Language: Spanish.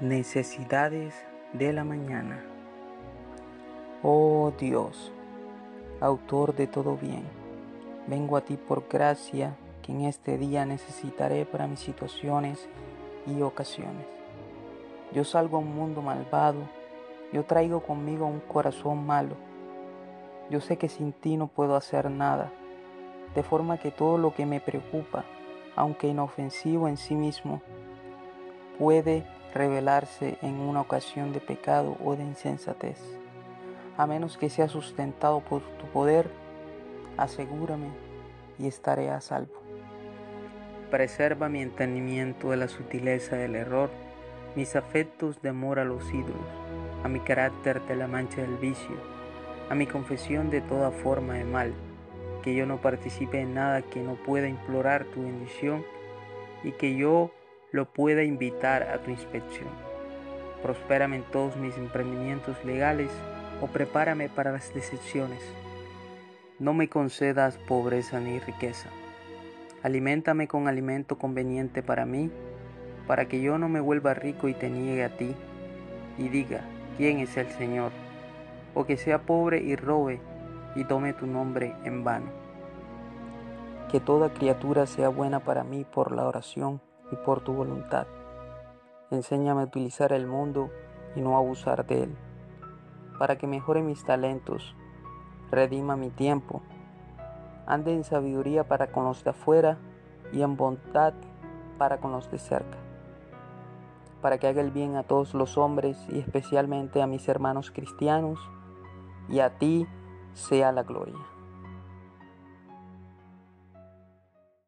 Necesidades de la mañana. Oh Dios, autor de todo bien, vengo a ti por gracia que en este día necesitaré para mis situaciones y ocasiones. Yo salgo a un mundo malvado, yo traigo conmigo un corazón malo. Yo sé que sin ti no puedo hacer nada, de forma que todo lo que me preocupa, aunque inofensivo en sí mismo, puede revelarse en una ocasión de pecado o de insensatez. A menos que sea sustentado por tu poder, asegúrame y estaré a salvo. Preserva mi entendimiento de la sutileza del error, mis afectos de amor a los ídolos, a mi carácter de la mancha del vicio, a mi confesión de toda forma de mal, que yo no participe en nada que no pueda implorar tu bendición y que yo lo pueda invitar a tu inspección. Prospérame en todos mis emprendimientos legales o prepárame para las decepciones. No me concedas pobreza ni riqueza. Aliméntame con alimento conveniente para mí, para que yo no me vuelva rico y te niegue a ti, y diga, ¿quién es el Señor? O que sea pobre y robe y tome tu nombre en vano. Que toda criatura sea buena para mí por la oración por tu voluntad. Enséñame a utilizar el mundo y no abusar de él, para que mejore mis talentos, redima mi tiempo, ande en sabiduría para con los de afuera y en bondad para con los de cerca, para que haga el bien a todos los hombres y especialmente a mis hermanos cristianos, y a ti sea la gloria.